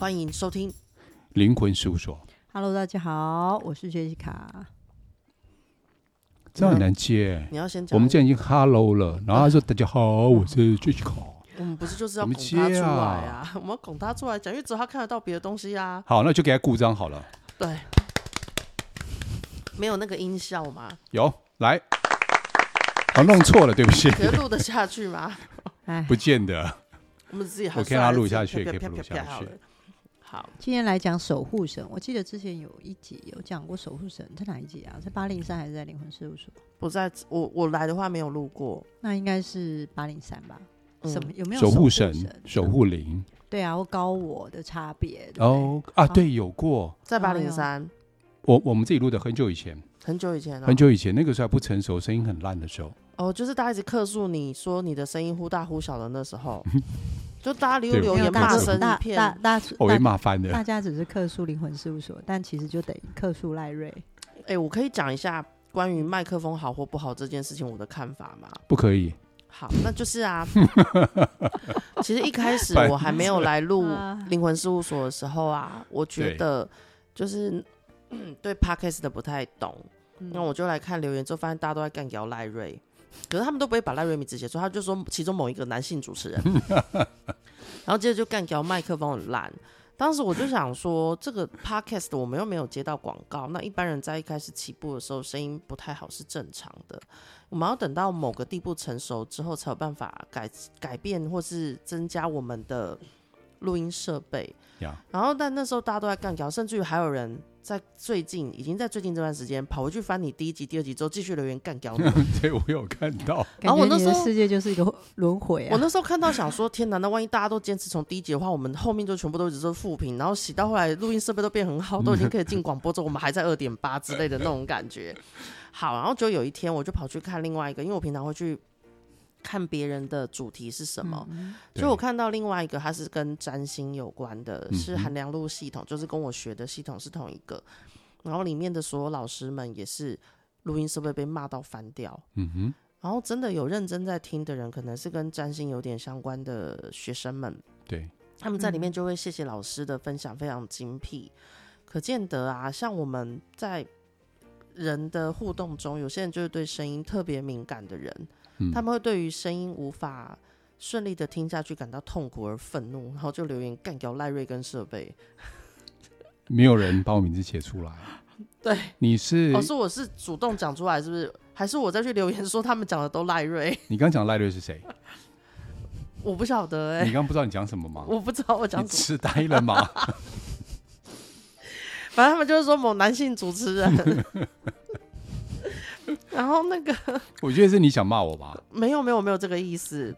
欢迎收听灵魂事务所。Hello，大家好，我是 Jessica。这很难接，你要先讲。我们现在已经 Hello 了，然后他说：“大家好，我是 Jessica。”我们不是就是要拱他出来啊？我们要拱他出来讲，因为只有他看得到别的东西啊。好，那就给他鼓掌好了。对，没有那个音效吗？有，来。好，弄错了，对不起。可以录得下去吗？不见得。我们自己我看他录下去，可以录下去。好，今天来讲守护神。我记得之前有一集有讲过守护神，在哪一集啊？在八零三还是在灵魂事务所？不在，我我来的话没有录过，那应该是八零三吧？什么有没有守护神、守护灵？对啊，或高我的差别哦啊，对，有过在八零三。我我们自己录的很久以前，很久以前，很久以前，那个时候还不成熟，声音很烂的时候。哦，就是大家一直客诉你说你的声音忽大忽小的那时候。就大家留留言骂声一片，大大我被骂翻了。大家只是客诉灵魂事务所，但其实就等于客诉赖瑞。哎、欸，我可以讲一下关于麦克风好或不好这件事情我的看法吗？不可以。好，那就是啊。其实一开始我还没有来录 灵魂事务所的时候啊，我觉得就是对 Podcast 的不太懂，那我就来看留言之后，发现大家都在干掉赖瑞。可是他们都不会把赖瑞米直接说，他就说其中某一个男性主持人，然后接着就干掉麦克风很烂。当时我就想说，这个 podcast 我们又没有接到广告，那一般人在一开始起步的时候声音不太好是正常的。我们要等到某个地步成熟之后，才有办法改改变或是增加我们的录音设备。Yeah. 然后但那时候大家都在干掉，甚至于还有人。在最近，已经在最近这段时间跑回去翻你第一集、第二集之后，继续留言干掉你。对，我有看到。然后我那时候世界就是一个轮回啊。我那时候看到想说，天哪，那万一大家都坚持从第一集的话，我们后面就全部都一直是负评，然后洗到后来录音设备都变很好，都已经可以进广播之后，我们还在二点八之类的那种感觉。好，然后就有一天，我就跑去看另外一个，因为我平常会去。看别人的主题是什么，嗯、所以我看到另外一个，它是跟占星有关的，嗯、是韩良路系统，就是跟我学的系统是同一个。然后里面的所有老师们也是录音设备被骂到翻掉。嗯哼。然后真的有认真在听的人，可能是跟占星有点相关的学生们，对，他们在里面就会谢谢老师的分享，非常精辟。嗯、可见得啊，像我们在人的互动中，有些人就是对声音特别敏感的人。他们会对于声音无法顺利的听下去感到痛苦而愤怒，然后就留言干掉赖瑞跟设备。没有人把我名字写出来。对，你是？哦，是我是主动讲出来，是不是？还是我再去留言说他们讲的都赖瑞？你刚讲赖瑞是谁？我不晓得哎、欸。你刚不知道你讲什么吗？我不知道我讲什么。痴呆了吗？反正他们就是说某男性主持人。然后那个，我觉得是你想骂我吧？没有没有没有这个意思。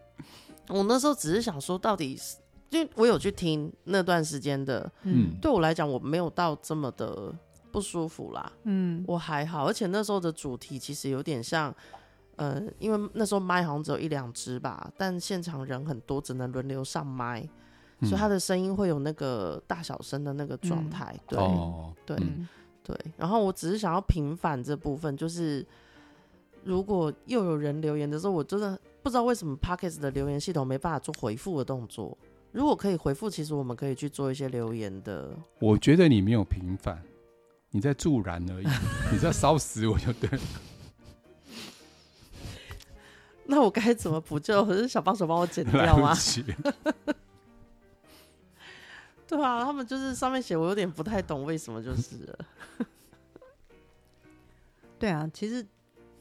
我那时候只是想说，到底是，因为我有去听那段时间的，嗯，对我来讲我没有到这么的不舒服啦，嗯，我还好。而且那时候的主题其实有点像，呃，因为那时候麦好像只有一两只吧，但现场人很多，只能轮流上麦，嗯、所以他的声音会有那个大小声的那个状态。嗯、对，哦、对，嗯、对。然后我只是想要平反这部分，就是。如果又有人留言的时候，我真的不知道为什么 Podcast 的留言系统没办法做回复的动作。如果可以回复，其实我们可以去做一些留言的。我觉得你没有平反，你在助燃而已，你在烧死我就对了。那我该怎么补救？可是小帮手帮我剪掉吗？对啊，他们就是上面写，我有点不太懂为什么，就是了。对啊，其实。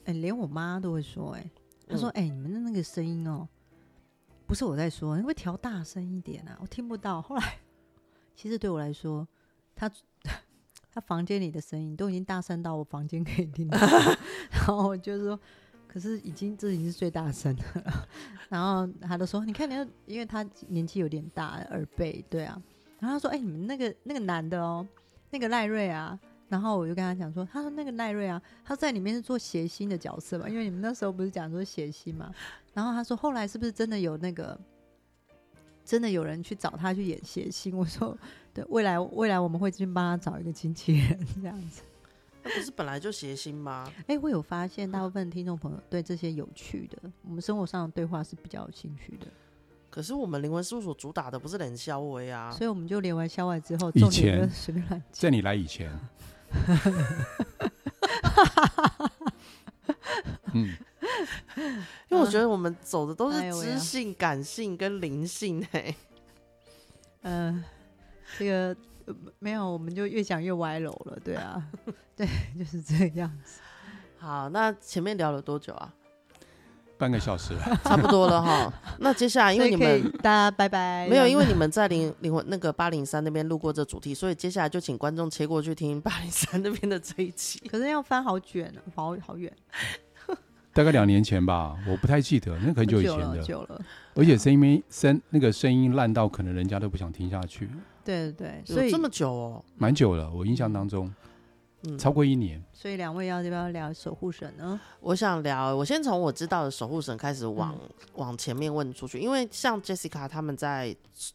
哎、欸，连我妈都会说、欸，哎，她说，哎、嗯欸，你们的那个声音哦、喔，不是我在说，你会调大声一点啊，我听不到。后来，其实对我来说，他他 房间里的声音都已经大声到我房间可以听到，然后我就说，可是已经这已经是最大声的了。然后他就说，你看，你要，因为他年纪有点大，耳背，对啊。然后他说，哎、欸，你们那个那个男的哦、喔，那个赖瑞啊。然后我就跟他讲说，他说那个赖瑞啊，他在里面是做谐星的角色嘛，因为你们那时候不是讲说谐星嘛。然后他说后来是不是真的有那个，真的有人去找他去演谐星？我说对，未来未来我们会去帮他找一个经纪人这样子。那不是本来就谐星吗？哎，我有发现大部分 听众朋友对这些有趣的，我们生活上的对话是比较有兴趣的。可是我们灵魂事务所主打的不是冷笑威啊，所以我们就连完消外之后，以前随便乱在你来以前，嗯，因为我觉得我们走的都是知性、感性跟灵性哎，嗯，这个没有，我们就越讲越歪楼了，对啊，对，就是这样子。好，那前面聊了多久啊？半个小时了，差不多了哈。那接下来，因为你们大家拜拜。没有，因为你们在灵灵魂那个八零三那边路过这主题，所以接下来就请观众切过去听八零三那边的这一期。可是要翻好卷，好好远。大概两年前吧，我不太记得，那很久以前的。久了。而且声音声那个声音烂到可能人家都不想听下去。对对对，所以这么久哦，蛮久了，我印象当中。嗯、超过一年，所以两位要不要聊守护神呢？我想聊，我先从我知道的守护神开始往、嗯、往前面问出去，因为像 Jessica 他们在，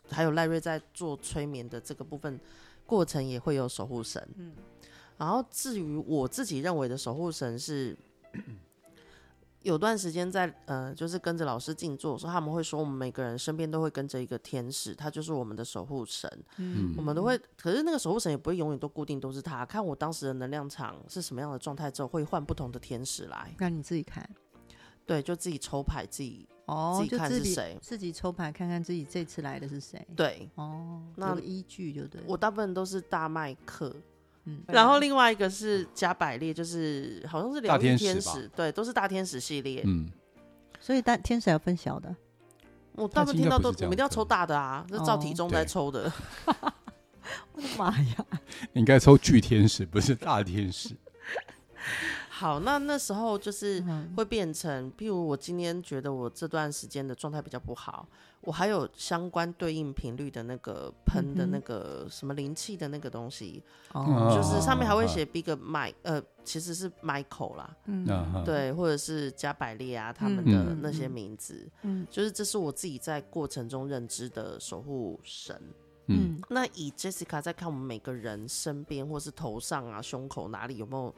还有赖瑞在做催眠的这个部分过程也会有守护神。嗯，然后至于我自己认为的守护神是。有段时间在呃，就是跟着老师静坐的时候，他们会说，我们每个人身边都会跟着一个天使，他就是我们的守护神。嗯，我们都会，可是那个守护神也不会永远都固定都是他，看我当时的能量场是什么样的状态之后，会换不同的天使来。那你自己看，对，就自己抽牌，自己哦，自己看是谁，自己抽牌看看自己这次来的是谁。对，哦，那依据就对。我大部分都是大麦克。嗯，然后另外一个是加百列，就是好像是疗愈天使，对，都是大天使系列。嗯，所以大天使要分小的。我大部分听到都，我们一定要抽大的啊，是照体重在抽的。我的妈呀！你 应该抽巨天使，不是大天使。好，那那时候就是会变成，譬如我今天觉得我这段时间的状态比较不好，我还有相关对应频率的那个喷的那个什么灵气的那个东西，嗯、就是上面还会写 Big Mike，呃，其实是 Michael 啦，嗯，对，或者是加百列啊他们的那些名字，嗯，就是这是我自己在过程中认知的守护神，嗯，那以 Jessica 在看我们每个人身边或是头上啊、胸口哪里有没有？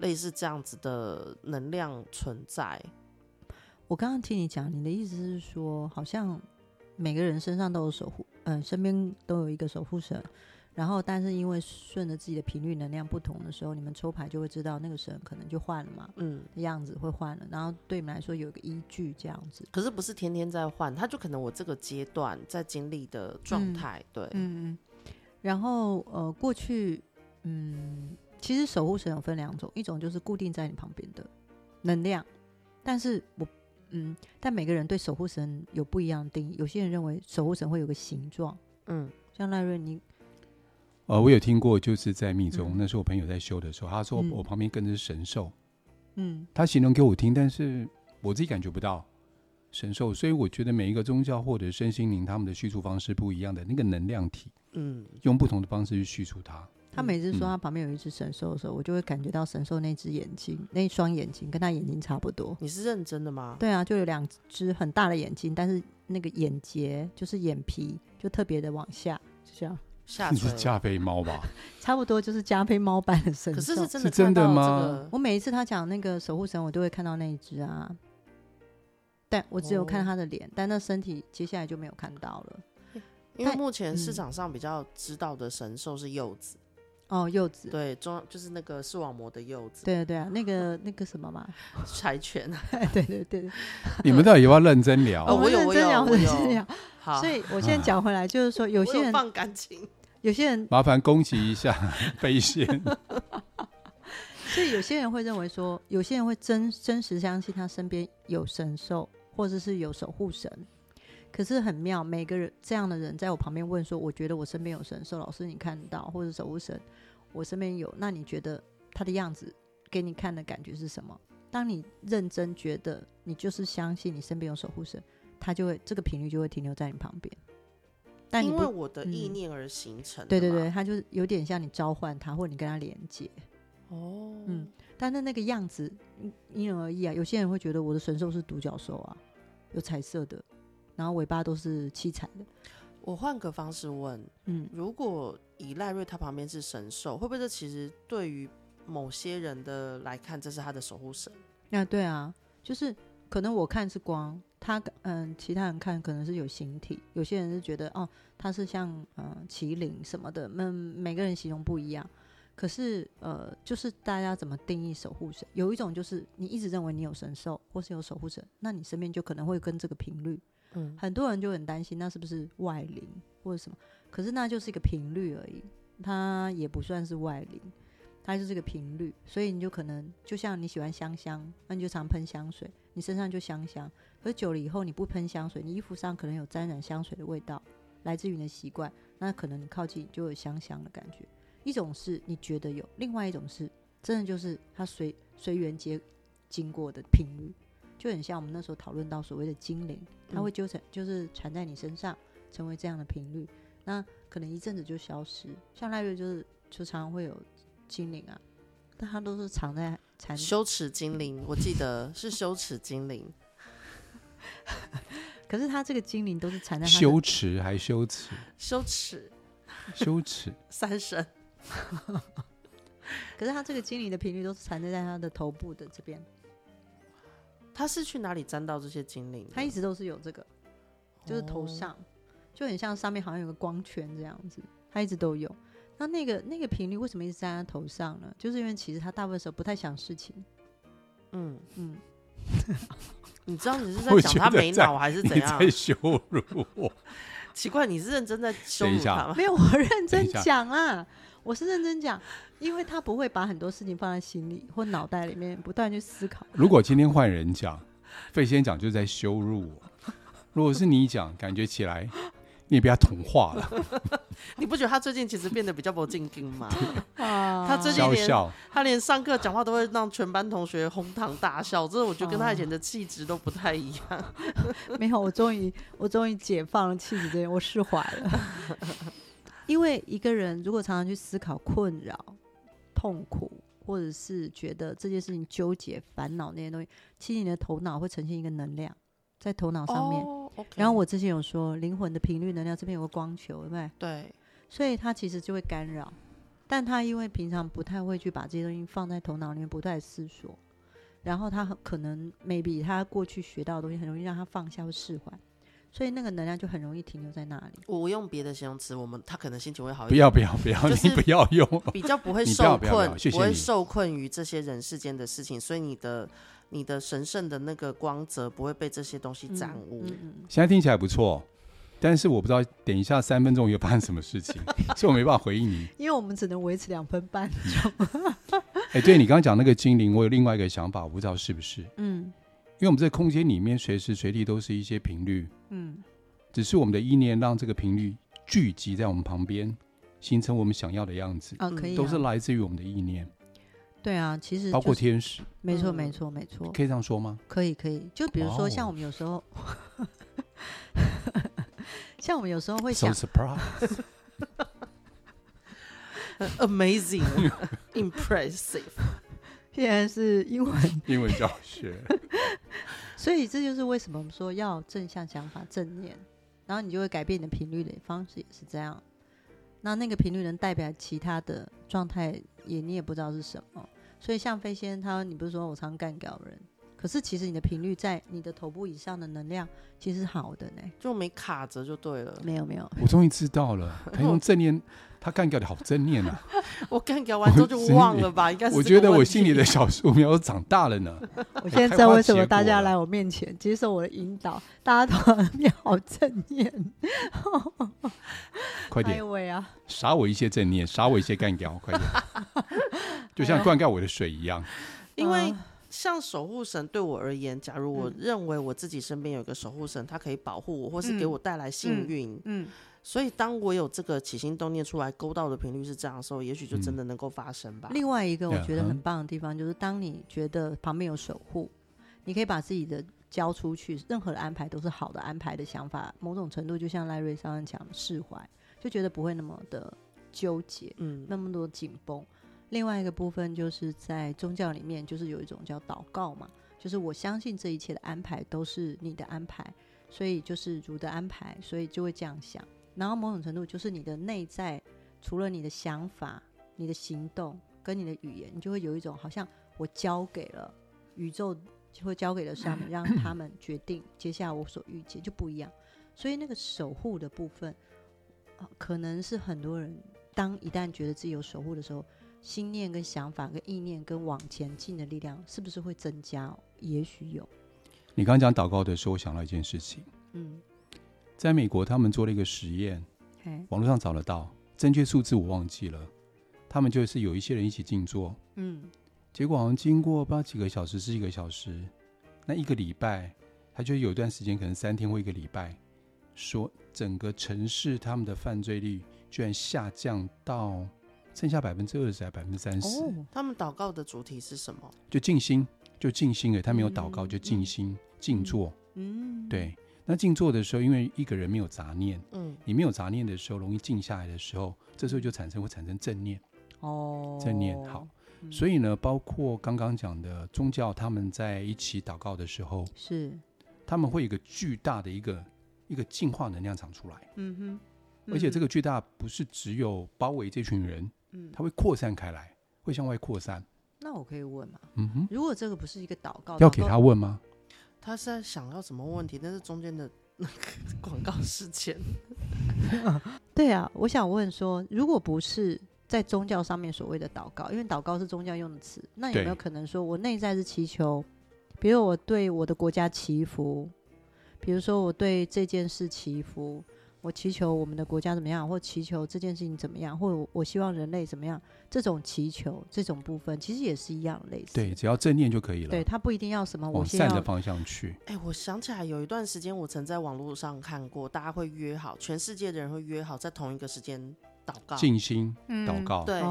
类似这样子的能量存在。我刚刚听你讲，你的意思是说，好像每个人身上都有守护，嗯、呃，身边都有一个守护神。然后，但是因为顺着自己的频率能量不同的时候，你们抽牌就会知道那个神可能就换了嘛，嗯，样子会换了。然后对你们来说有一个依据这样子。可是不是天天在换，他就可能我这个阶段在经历的状态，嗯、对，嗯嗯。然后呃，过去嗯。其实守护神有分两种，一种就是固定在你旁边的能量，但是我嗯，但每个人对守护神有不一样的定义。有些人认为守护神会有个形状，嗯，像赖瑞你，呃，我有听过，就是在密宗，嗯、那时候我朋友在修的时候，他说我旁边跟着是神兽，嗯，他形容给我听，但是我自己感觉不到神兽，所以我觉得每一个宗教或者身心灵他们的叙述方式不一样的那个能量体，嗯，用不同的方式去叙述它。他每次说他旁边有一只神兽的时候，嗯、我就会感觉到神兽那只眼睛，那一双眼睛跟他眼睛差不多。你是认真的吗？对啊，就有两只很大的眼睛，但是那个眼睫就是眼皮就特别的往下，就这样 下。你是加菲猫吧？差不多就是加菲猫般的神兽。可是是真的、这个、是真的吗？我每一次他讲那个守护神，我都会看到那一只啊，但我只有看他的脸，哦、但那身体接下来就没有看到了。因为目前市场上比较知道的神兽是柚子。哦，柚子对，中就是那个视网膜的柚子，对对啊，那个那个什么嘛，柴犬，对 对对，你们到底要不要认真聊？我认真聊，认真聊。好，所以我现在讲回来，就是说有些人放感情，有些人麻烦攻击一下飞仙。所以有些人会认为说，有些人会真真实相信他身边有神兽，或者是有守护神。可是很妙，每个人这样的人在我旁边问说：“我觉得我身边有神兽，老师你看到或者守护神，我身边有，那你觉得他的样子给你看的感觉是什么？”当你认真觉得你就是相信你身边有守护神，他就会这个频率就会停留在你旁边。但因为我的意念而形成、嗯，对对对，他就是有点像你召唤他，或者你跟他连接。哦，嗯，但是那个样子因人而异啊。有些人会觉得我的神兽是独角兽啊，有彩色的。然后尾巴都是七彩的。我换个方式问，嗯，如果以赖瑞他旁边是神兽，会不会这其实对于某些人的来看，这是他的守护神？那、啊、对啊，就是可能我看是光，他嗯，其他人看可能是有形体，有些人是觉得哦，他是像嗯麒麟什么的，嗯，每个人形容不一样。可是呃，就是大家怎么定义守护神？有一种就是你一直认为你有神兽或是有守护神，那你身边就可能会跟这个频率。嗯，很多人就很担心，那是不是外灵或者什么？可是那就是一个频率而已，它也不算是外灵。它就是个频率，所以你就可能就像你喜欢香香，那你就常喷香水，你身上就香香。可是久了以后，你不喷香水，你衣服上可能有沾染香水的味道，来自于你的习惯，那可能你靠近就有香香的感觉。一种是你觉得有，另外一种是真的就是它随随缘接经过的频率，就很像我们那时候讨论到所谓的精灵，它会纠缠，就是缠在你身上，成为这样的频率。那可能一阵子就消失，像赖瑞就是就常常会有。精灵啊，但它都是藏在残羞耻精灵，我记得是羞耻精灵。可是他这个精灵都是缠在羞耻还羞耻？羞耻，羞耻 三神。可是他这个精灵的频率都是缠在在他的头部的这边。他是去哪里沾到这些精灵？他一直都是有这个，就是头上、哦、就很像上面好像有个光圈这样子，他一直都有。那那个那个频率为什么一直在他头上呢？就是因为其实他大部分时候不太想事情。嗯嗯，你知道你是在讲他没脑还是怎样？在羞辱我？奇怪，你是认真在羞辱他吗？没有，我认真讲啊，我是认真讲，因为他不会把很多事情放在心里或脑袋里面，不断去思考。如果今天换人讲，费先讲就是在羞辱我。如果是你讲，感觉起来。你也被他同化了，你不觉得他最近其实变得比较不正经吗？他最近连他连上课讲话都会让全班同学哄堂大笑，这我觉得跟他以前的气质都不太一样。没有，我终于我终于解放了气质这些，我释怀了。因为一个人如果常常去思考困扰、痛苦，或者是觉得这件事情纠结、烦恼那些东西，其实你的头脑会呈现一个能量在头脑上面。Oh. Okay. 然后我之前有说，灵魂的频率能量这边有个光球，对不对？对。所以它其实就会干扰，但他因为平常不太会去把这些东西放在头脑里面，不断思索，然后他很可能 maybe 他过去学到的东西很容易让他放下或释怀，所以那个能量就很容易停留在那里。我用别的形容词，我们他可能心情会好一点。不要不要不要，你不要用，比较不会 受困，不会受困于这些人世间的事情，所以你的。你的神圣的那个光泽不会被这些东西沾污。嗯嗯、现在听起来不错，但是我不知道等一下三分钟又发生什么事情，所以我没办法回应你。因为我们只能维持两分半钟。哎，对你刚刚讲那个精灵，我有另外一个想法，我不知道是不是。嗯，因为我们在空间里面随时随地都是一些频率。嗯，只是我们的意念让这个频率聚集在我们旁边，形成我们想要的样子。啊，可以、啊，都是来自于我们的意念。对啊，其实、就是、包括天使，没错，没错，没错，可以这样说吗？可以，可以。就比如说，像我们有时候. 像我们有时候会想 So 现在是英文 英文教学，所以这就是为什么我们说要正向想法、正念，然后你就会改变你的频率的方式，也是这样。那那个频率能代表其他的状态，也你也不知道是什么。所以像飞仙他，你不是说我常干掉人，可是其实你的频率在你的头部以上的能量其实是好的呢，就没卡着就对了。没有没有，我终于知道了，他用正念，他干掉的好正念啊！我干掉完之后就忘了吧，应该是。我觉得我心里的小树苗长大了呢。我现在知道为什么大家来我面前接受我的引导，大家都变好正念。快点！啊，撒我一些正念，撒我一些干掉，快点！就像灌溉我的水一样。因为像守护神对我而言，假如我认为我自己身边有一个守护神，他可以保护我，或是给我带来幸运，嗯，嗯，所以当我有这个起心动念出来勾到的频率是这样的时候，也许就真的能够发生吧。另外一个我觉得很棒的地方，就是当你觉得旁边有守护，你可以把自己的交出去，任何的安排都是好的安排的想法，某种程度就像赖瑞刚刚讲的释怀。就觉得不会那么的纠结，嗯，那么多紧绷。另外一个部分就是在宗教里面，就是有一种叫祷告嘛，就是我相信这一切的安排都是你的安排，所以就是主的安排，所以就会这样想。然后某种程度就是你的内在，除了你的想法、你的行动跟你的语言，你就会有一种好像我交给了宇宙就会交给了上面，让他们决定接下来我所遇见就不一样。所以那个守护的部分，可能是很多人当一旦觉得自己有守护的时候，心念跟想法跟意念跟往前进的力量，是不是会增加？也许有。你刚刚讲祷告的时候，我想到一件事情。嗯，在美国他们做了一个实验，网络上找得到，正确数字我忘记了。他们就是有一些人一起静坐，嗯。结果好像经过不知道几个小时，是一个小时，那一个礼拜，他就有一段时间，可能三天或一个礼拜，说整个城市他们的犯罪率居然下降到剩下百分之二十还百分之三十。哦，他们祷告的主题是什么？就静心，就静心诶，他没有祷告，就静心静坐。嗯，对。那静坐的时候，因为一个人没有杂念，嗯，你没有杂念的时候，容易静下来的时候，这时候就产生会产生正念。哦，正念好。所以呢，包括刚刚讲的宗教，他们在一起祷告的时候，是他们会有一个巨大的一个一个净化能量场出来。嗯哼，而且这个巨大不是只有包围这群人，嗯，它会扩散开来，会向外扩散。那我可以问吗？嗯哼，如果这个不是一个祷告，要给他问吗？他是在想要什么问题？但是中间的那个广告事件。对啊，我想问说，如果不是。在宗教上面所谓的祷告，因为祷告是宗教用的词，那有没有可能说我内在是祈求，比如我对我的国家祈福，比如说我对这件事祈福，我祈求我们的国家怎么样，或祈求这件事情怎么样，或者我希望人类怎么样，这种祈求这种部分其实也是一样类似。对，只要正念就可以了。对，他不一定要什么，往善的方向去。哎、欸，我想起来有一段时间，我曾在网络上看过，大家会约好，全世界的人会约好在同一个时间。祷告、静心、祷告，对，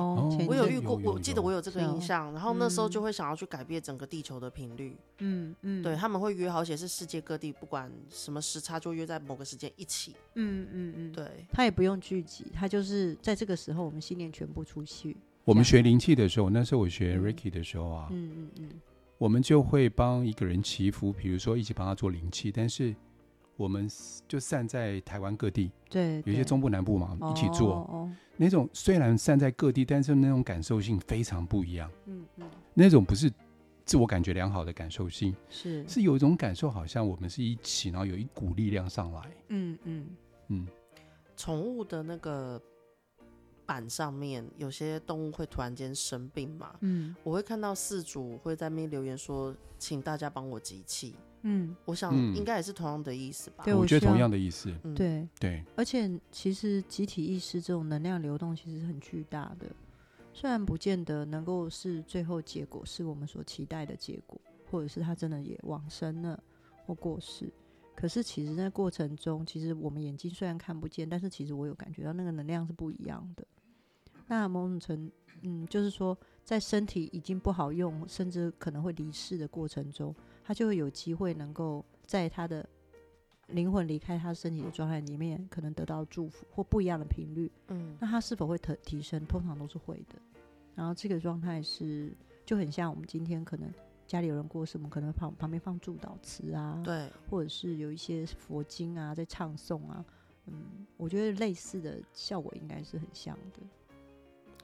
我有遇过，我记得我有这个印象，然后那时候就会想要去改变整个地球的频率，嗯嗯，对，他们会约好，而且是世界各地，不管什么时差，就约在某个时间一起，嗯嗯嗯，对，他也不用聚集，他就是在这个时候，我们信念全部出去。我们学灵气的时候，那时候我学 Ricky 的时候啊，嗯嗯嗯，我们就会帮一个人祈福，比如说一起帮他做灵气，但是。我们就散在台湾各地，对，有些中部南部嘛，一起做。哦，那种虽然散在各地，但是那种感受性非常不一样。嗯嗯，那种不是自我感觉良好的感受性，是是有一种感受，好像我们是一起，然后有一股力量上来。嗯嗯嗯，宠物的那个板上面，有些动物会突然间生病嘛。嗯，我会看到饲主会在那边留言说，请大家帮我集气。嗯，我想应该也是同样的意思吧。对，我觉得同样的意思。嗯、对对，而且其实集体意识这种能量流动其实很巨大的，虽然不见得能够是最后结果是我们所期待的结果，或者是他真的也往生了或过世，可是其实在过程中，其实我们眼睛虽然看不见，但是其实我有感觉到那个能量是不一样的。那某种程，嗯，就是说在身体已经不好用，甚至可能会离世的过程中。他就会有机会能够在他的灵魂离开他身体的状态里面，可能得到祝福或不一样的频率。嗯，那他是否会提提升？通常都是会的。然后这个状态是就很像我们今天可能家里有人过世，我们可能旁旁边放祝祷词啊，对，或者是有一些佛经啊在唱诵啊。嗯，我觉得类似的效果应该是很像的。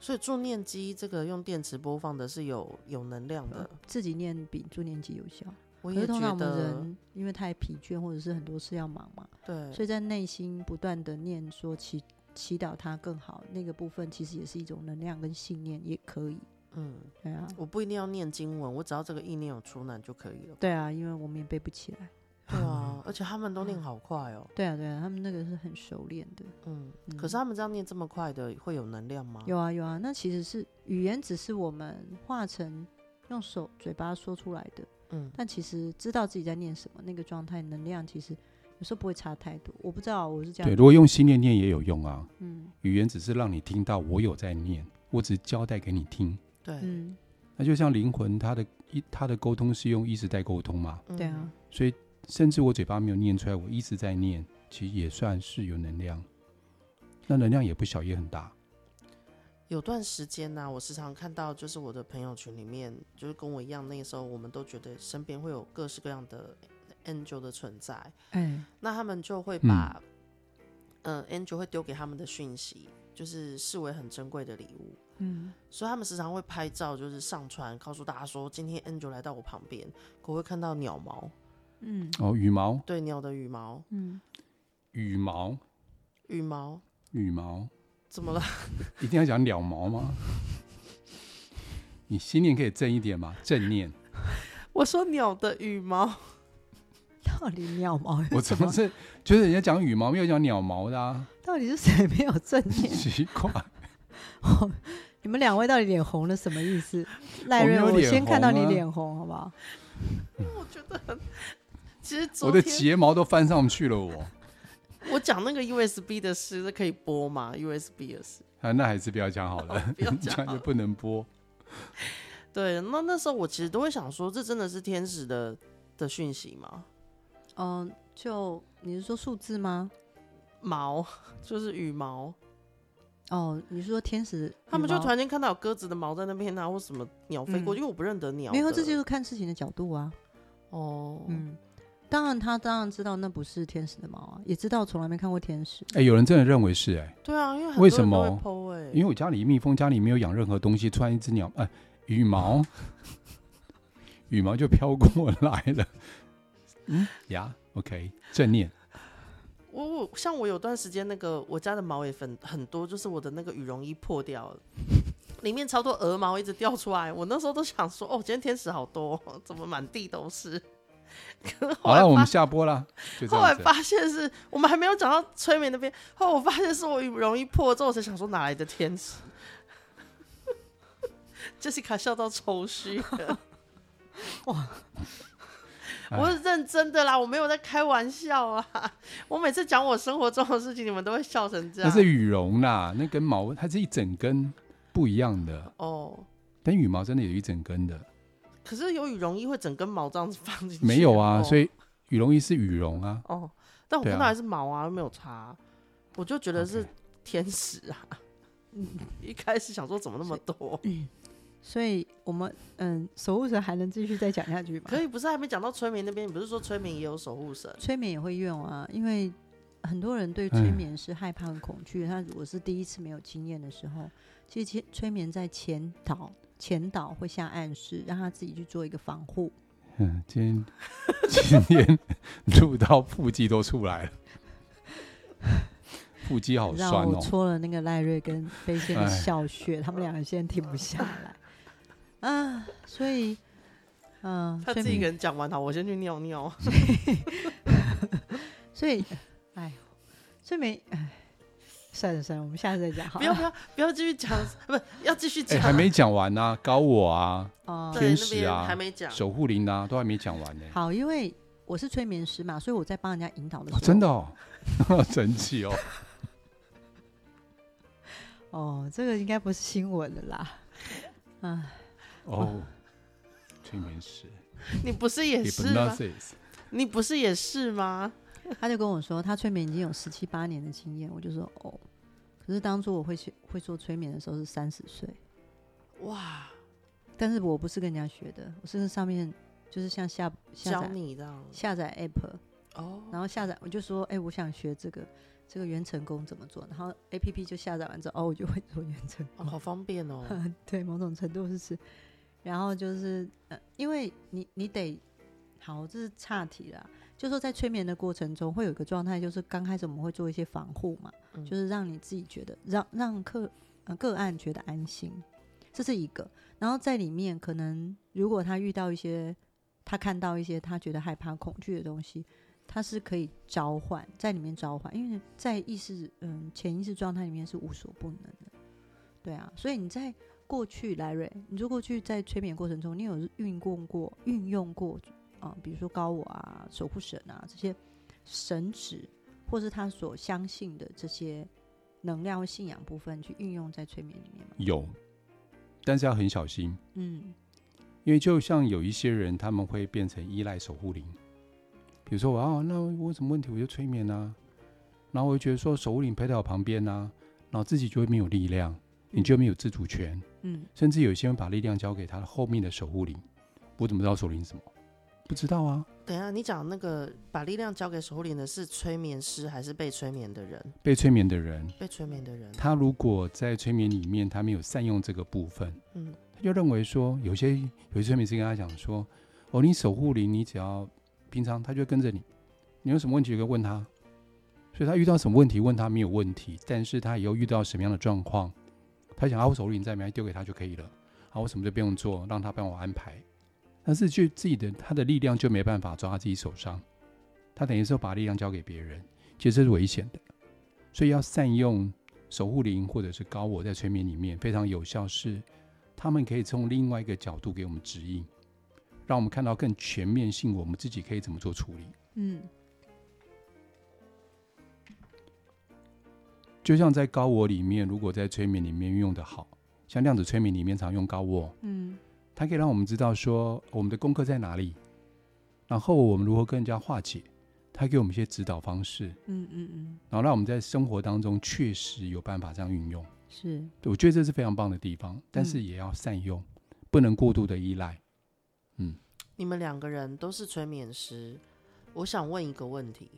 所以助念机这个用电池播放的是有有能量的，自己念比助念机有效。可是通常我们人因为太疲倦，或者是很多事要忙嘛，对，所以在内心不断的念说祈祈祷他更好，那个部分其实也是一种能量跟信念，也可以。嗯，对啊，我不一定要念经文，我只要这个意念有出来就可以了。对啊，因为我们也背不起来。对啊，而且他们都念好快哦。对啊，对啊，他们那个是很熟练的。嗯，可是他们这样念这么快的，会有能量吗？有啊，有啊。那其实是语言，只是我们化成用手嘴巴说出来的。嗯，但其实知道自己在念什么，那个状态能量其实有时候不会差太多。我不知道我是这样。对，如果用心念念也有用啊。嗯，语言只是让你听到我有在念，我只交代给你听。对，嗯，那就像灵魂，它的一它的沟通是用意识在沟通嘛。对啊，所以甚至我嘴巴没有念出来，我一直在念，其实也算是有能量。那能量也不小，也很大。有段时间呢、啊，我时常看到，就是我的朋友圈里面，就是跟我一样，那个时候我们都觉得身边会有各式各样的 angel 的存在。嗯，那他们就会把，嗯、呃，angel 会丢给他们的讯息，就是视为很珍贵的礼物。嗯，所以他们时常会拍照，就是上传，告诉大家说今天 Angel 来到我旁边，我会看到鸟毛。嗯，哦，羽毛，对，鸟的羽毛。嗯，羽毛，羽毛，羽毛，怎么了？一定要讲鸟毛吗？你心念可以正一点吗？正念。我说鸟的羽毛，到底鸟毛？我怎么是就是人家讲羽毛，没有讲鸟毛的啊？到底是谁没有正念？奇怪。你们两位到底脸红了什么意思？赖瑞，我先看到你脸红，好不好？我觉得很，其实我的睫毛都翻上去了。我我讲那个 USB 的事是可以播吗？USB 的事啊，那还是不要讲好了，哦、不要讲就 不能播。对，那那时候我其实都会想说，这真的是天使的的讯息吗？嗯，就你是说数字吗？毛 就是羽毛。哦，你是说天使？他们就突然间看到有鸽子的毛在那边啊，或什么鸟飞过，嗯、因为我不认得鸟。没有，这就是看事情的角度啊。哦，嗯，当然他当然知道那不是天使的毛啊，也知道从来没看过天使。哎、欸，有人真的认为是哎、欸。对啊，因为为什么？因为我家里蜜蜂家里没有养任何东西，突然一只鸟，哎、呃，羽毛，羽毛就飘过来了。嗯呀、yeah,，OK，正念。我我像我有段时间那个我家的毛也很很多，就是我的那个羽绒衣破掉了，里面超多鹅毛一直掉出来。我那时候都想说，哦，今天天使好多，怎么满地都是？好了，我们下播了。后来发现是我们还没有讲到催眠那边，后来我发现是我羽绒衣破之后，我才想说哪来的天使？Jessica 笑到抽虚了，哇！我是认真的啦，我没有在开玩笑啊！我每次讲我生活中的事情，你们都会笑成这样。那是羽绒啦，那根毛它是一整根不一样的哦。但羽毛真的有一整根的。可是有羽绒衣会整根毛这样子放进去？没有啊，哦、所以羽绒衣是羽绒啊。哦，但我看到还是毛啊，没有差。我就觉得是天使啊。一开始想说怎么那么多。所以我们嗯，守护神还能继续再讲下去吗？可以，不是还没讲到催眠那边？你不是说催眠也有守护神？催眠也会用啊，因为很多人对催眠是害怕和恐惧。嗯、他如果是第一次没有经验的时候，其实催眠在前导前导会下暗示，让他自己去做一个防护。嗯，今天 今天录到腹肌都出来了，腹肌好酸哦。我戳了那个赖瑞跟飞仙的小穴，他们两个现在停不下来。啊，所以，嗯，他自己一个人讲完，好，我先去尿尿。所以，哎，所以没，哎，算了算了，我们下次再讲。好，不要不要不要继续讲，不要继续讲，还没讲完呢。高我啊，天使啊，还没讲，守护灵啊，都还没讲完呢。好，因为我是催眠师嘛，所以我在帮人家引导的时候，真的哦，神奇哦。哦，这个应该不是新闻的啦，嗯。哦，催眠师，你不是也是吗？你不是也是吗？他就跟我说，他催眠已经有十七八年的经验。我就说，哦，可是当初我会会做催眠的时候是三十岁，哇！但是我不是跟人家学的，我是上面就是像下下载下载 app 哦，然后下载我就说，哎，我想学这个这个元成功怎么做，然后 app 就下载完之后，哦，我就会做元成功，好方便哦。对，某种程度是是。然后就是，呃，因为你你得，好，这是岔题了。就说在催眠的过程中，会有一个状态，就是刚开始我们会做一些防护嘛，嗯、就是让你自己觉得，让让客呃个案觉得安心，这是一个。然后在里面，可能如果他遇到一些，他看到一些他觉得害怕、恐惧的东西，他是可以召唤，在里面召唤，因为在意识嗯潜意识状态里面是无所不能的，对啊，所以你在。过去，莱瑞，你说过去在催眠过程中，你有运用过、运用过啊、呃，比如说高我啊、守护神啊这些神职，或是他所相信的这些能量和信仰部分，去运用在催眠里面吗？有，但是要很小心。嗯，因为就像有一些人，他们会变成依赖守护灵，比如说我啊，那我有什么问题我就催眠啊，然后我就觉得说守护灵陪在我旁边啊，然后自己就会没有力量。你就没有自主权，嗯，甚至有些人把力量交给他的后面的守护灵，我怎么知道守护灵什么？不知道啊。等一下，你讲那个把力量交给守护灵的是催眠师还是被催眠的人？被催眠的人。被催眠的人。他如果在催眠里面，他没有善用这个部分，嗯，他就认为说，有些有些催眠师跟他讲说，哦，你守护灵，你只要平常他就跟着你，你有什么问题就问他，所以他遇到什么问题问他没有问题，但是他以后遇到什么样的状况，他想啊，我守护灵在没，丢给他就可以了，好，我什么都不用做，让他帮我安排。但是就自己的他的力量就没办法抓在自己手上，他等于说把力量交给别人，其实这是危险的，所以要善用守护灵或者是高我在催眠里面非常有效，是他们可以从另外一个角度给我们指引，让我们看到更全面性，我们自己可以怎么做处理。嗯，就像在高我里面，如果在催眠里面运用的好，像量子催眠里面常用高我，嗯。它可以让我们知道说我们的功课在哪里，然后我们如何跟人家化解，它给我们一些指导方式，嗯嗯嗯，然后让我们在生活当中确实有办法这样运用。是，我觉得这是非常棒的地方，但是也要善用，不能过度的依赖。嗯，你们两个人都是催眠师，我想问一个问题，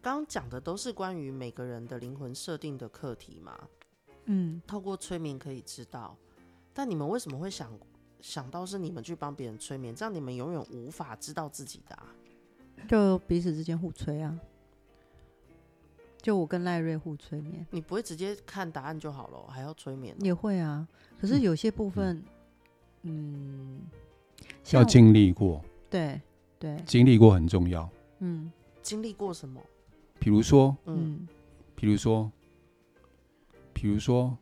刚刚讲的都是关于每个人的灵魂设定的课题吗？嗯，透过催眠可以知道，但你们为什么会想？想到是你们去帮别人催眠，这样你们永远无法知道自己的啊。就彼此之间互催啊。就我跟赖瑞互催眠，你不会直接看答案就好了，还要催眠？也会啊，可是有些部分，嗯，嗯，要经历过。对对，经历过很重要。嗯，经历过什么？比如说，嗯，比如说，比如说。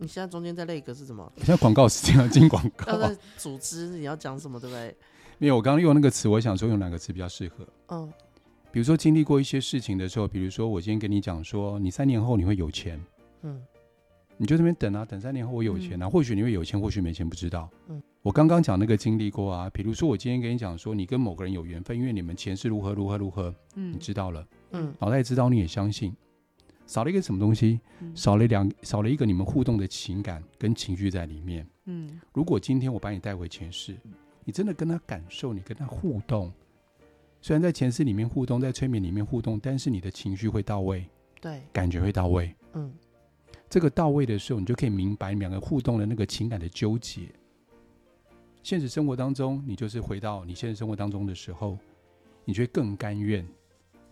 你现在中间在那个是什么？现在广告时间要进广告。要在组织你要讲什么，对不对？没有，我刚刚用那个词，我想说用哪个词比较适合？嗯，比如说经历过一些事情的时候，比如说我今天跟你讲说，你三年后你会有钱，嗯，你就这边等啊，等三年后我有钱啊，嗯、或许你会有钱，或许没钱，不知道。嗯，我刚刚讲那个经历过啊，比如说我今天跟你讲说，你跟某个人有缘分，因为你们前世如何如何如何，嗯，你知道了，嗯，脑袋也知道，你也相信。少了一个什么东西？少了两，少了一个你们互动的情感跟情绪在里面。嗯，如果今天我把你带回前世，你真的跟他感受，你跟他互动，虽然在前世里面互动，在催眠里面互动，但是你的情绪会到位，对，感觉会到位。嗯，这个到位的时候，你就可以明白两个互动的那个情感的纠结。现实生活当中，你就是回到你现实生活当中的时候，你就会更甘愿。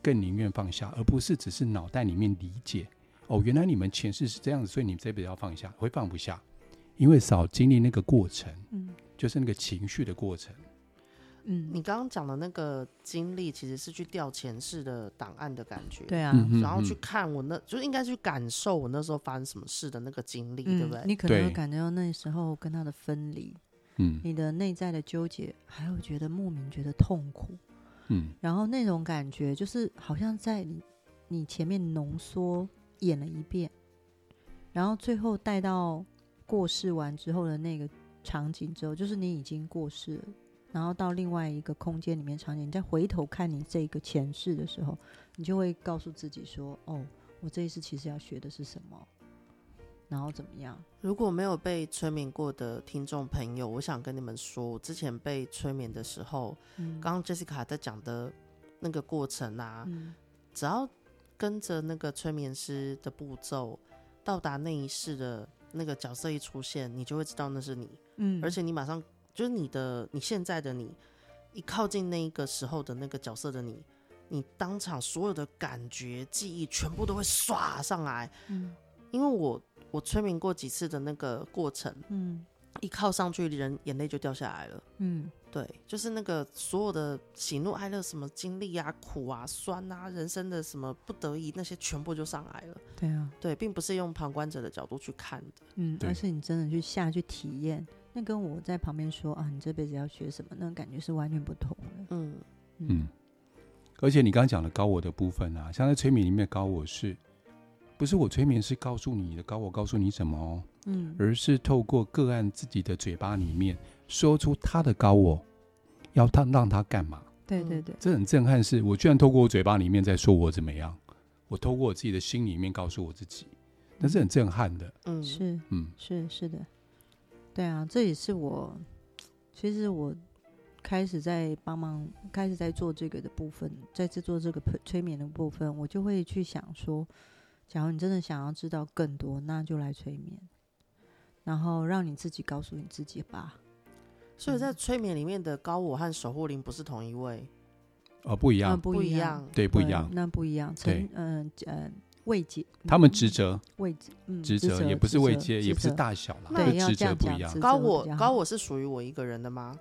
更宁愿放下，而不是只是脑袋里面理解。哦，原来你们前世是这样子，所以你们这辈子要放下，会放不下，因为少经历那个过程，嗯，就是那个情绪的过程。嗯，你刚刚讲的那个经历，其实是去调前世的档案的感觉，对啊，然后去看我那，就应该去感受我那时候发生什么事的那个经历，嗯、对不对？你可能会感觉到那时候跟他的分离，嗯，你的内在的纠结，还有觉得莫名觉得痛苦。嗯，然后那种感觉就是好像在你你前面浓缩演了一遍，然后最后带到过世完之后的那个场景之后，就是你已经过世了，然后到另外一个空间里面场景，你再回头看你这个前世的时候，你就会告诉自己说：“哦，我这一世其实要学的是什么。”然后怎么样？如果没有被催眠过的听众朋友，我想跟你们说，我之前被催眠的时候，嗯、刚刚 Jessica 在讲的那个过程啊，嗯、只要跟着那个催眠师的步骤，到达那一世的那个角色一出现，你就会知道那是你。嗯，而且你马上就是你的，你现在的你，一靠近那一个时候的那个角色的你，你当场所有的感觉、记忆全部都会刷上来。嗯，因为我。我催眠过几次的那个过程，嗯，一靠上去，人眼泪就掉下来了，嗯，对，就是那个所有的喜怒哀乐，什么经历啊、苦啊、酸啊，人生的什么不得已，那些全部就上来了。对啊，对，并不是用旁观者的角度去看的，嗯，而是你真的去下去体验，那跟我在旁边说啊，你这辈子要学什么，那种感觉是完全不同的。嗯嗯，嗯，而且你刚刚讲的高我的部分啊，像在催眠里面，高我是。不是我催眠师告诉你的高我告诉你什么哦，嗯，而是透过个案自己的嘴巴里面说出他的高我要他让他干嘛？对对对，这很震撼是，是我居然透过我嘴巴里面在说我怎么样，我透过我自己的心里面告诉我自己，那是很震撼的。嗯，是，嗯，是是的，对啊，这也是我其实我开始在帮忙，开始在做这个的部分，在制作这个催眠的部分，我就会去想说，假如你真的想要知道更多，那就来催眠，然后让你自己告诉你自己吧。所以在催眠里面的高我和守护灵不是同一位，哦，不一样，不一样，对，不一样，那不一样，对，嗯呃，位阶，他们职责位置，职责也不是位阶，也不是大小了，对，职责不一样。高我高我是属于我一个人的吗？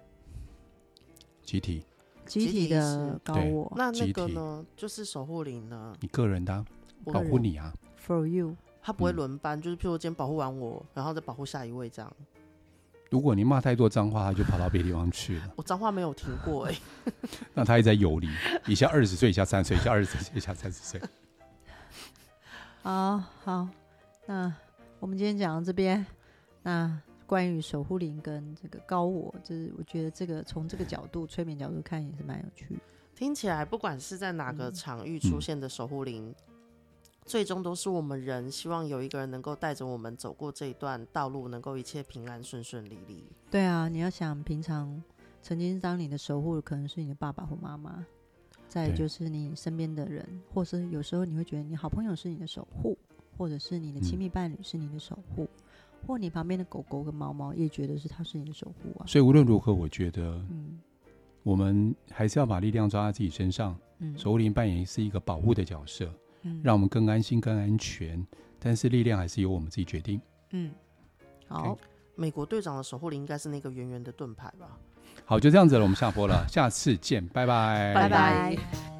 集体，集体的高我，那那个呢？就是守护灵呢？你个人的保护你啊，For you，他不会轮班，就是譬如今天保护完我，然后再保护下一位这样。如果你骂太多脏话，他就跑到别地方去了。我脏话没有停过哎。那他也在游离，一下二十岁，一下三十岁，一下二十岁，一下三十岁。好好，那我们今天讲到这边，那。关于守护灵跟这个高我，就是我觉得这个从这个角度催眠角度看也是蛮有趣的。听起来不管是在哪个场域出现的守护灵，嗯、最终都是我们人希望有一个人能够带着我们走过这一段道路，能够一切平安顺顺利利。对啊，你要想平常曾经当你的守护可能是你的爸爸或妈妈，再就是你身边的人，或是有时候你会觉得你好朋友是你的守护，或者是你的亲密伴侣是你的守护。嗯或你旁边的狗狗跟猫猫也觉得是它是你的守护啊。所以无论如何，我觉得，嗯，我们还是要把力量抓在自己身上。嗯，守护灵扮演是一个保护的角色，嗯，让我们更安心、更安全。但是力量还是由我们自己决定。嗯，好，Okay? 美国队长的守护灵应该是那个圆圆的盾牌吧？好，就这样子了，我们下播了，下次见，拜拜，拜拜。